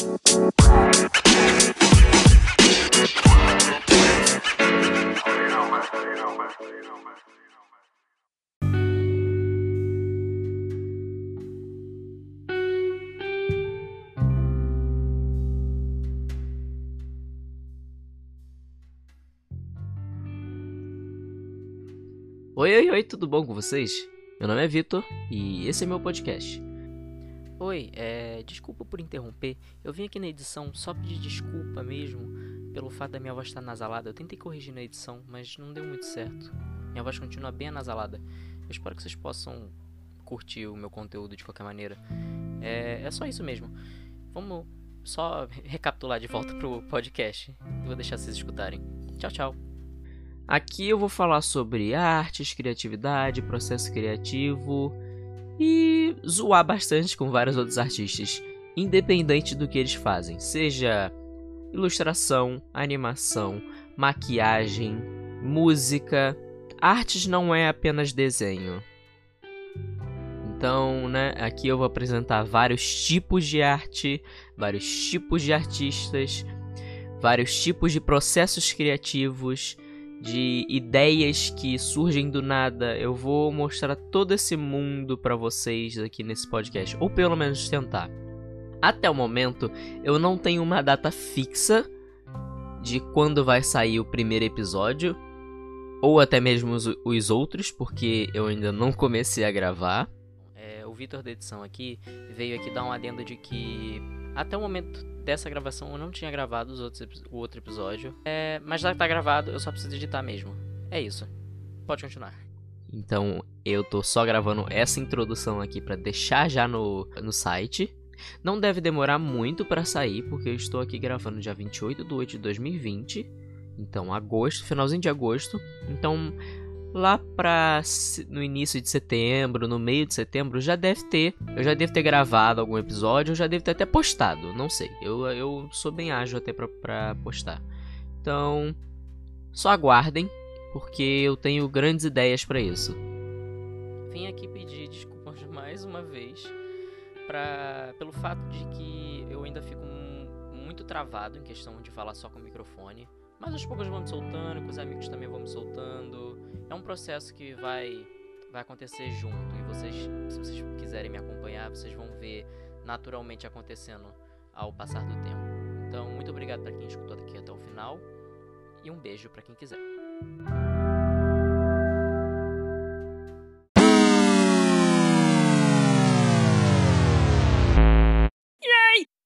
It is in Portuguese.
Oi, oi, oi, tudo bom com vocês? Meu nome é Vitor e esse é meu podcast. Oi, é, desculpa por interromper. Eu vim aqui na edição só pedir desculpa mesmo pelo fato da minha voz estar nasalada. Eu tentei corrigir na edição, mas não deu muito certo. Minha voz continua bem anasalada. Eu espero que vocês possam curtir o meu conteúdo de qualquer maneira. É, é só isso mesmo. Vamos só recapitular de volta pro podcast. vou deixar vocês escutarem. Tchau, tchau. Aqui eu vou falar sobre artes, criatividade, processo criativo e zoar bastante com vários outros artistas, independente do que eles fazem, seja ilustração, animação, maquiagem, música. Artes não é apenas desenho. Então, né, aqui eu vou apresentar vários tipos de arte, vários tipos de artistas, vários tipos de processos criativos de ideias que surgem do nada. Eu vou mostrar todo esse mundo para vocês aqui nesse podcast, ou pelo menos tentar. Até o momento, eu não tenho uma data fixa de quando vai sair o primeiro episódio, ou até mesmo os, os outros, porque eu ainda não comecei a gravar. É, o Vitor da edição aqui veio aqui dar um adendo de que até o momento dessa gravação eu não tinha gravado os outros, o outro episódio. É, mas já tá gravado, eu só preciso editar mesmo. É isso. Pode continuar. Então eu tô só gravando essa introdução aqui para deixar já no, no site. Não deve demorar muito para sair, porque eu estou aqui gravando dia 28 de 8 de 2020. Então, agosto, finalzinho de agosto. Então, lá para no início de setembro, no meio de setembro, já deve ter, eu já devo ter gravado algum episódio, eu já devo ter até postado, não sei. Eu, eu sou bem ágil até pra, pra postar. Então, só aguardem, porque eu tenho grandes ideias para isso. Vim aqui pedir desculpas mais uma vez pra, pelo fato de que eu ainda fico muito travado em questão de falar só com o microfone. Mas aos poucos eu vou me soltando, com os amigos também vou me soltando. É um processo que vai vai acontecer junto e vocês, se vocês quiserem me acompanhar, vocês vão ver naturalmente acontecendo ao passar do tempo. Então, muito obrigado para quem escutou aqui até o final e um beijo para quem quiser.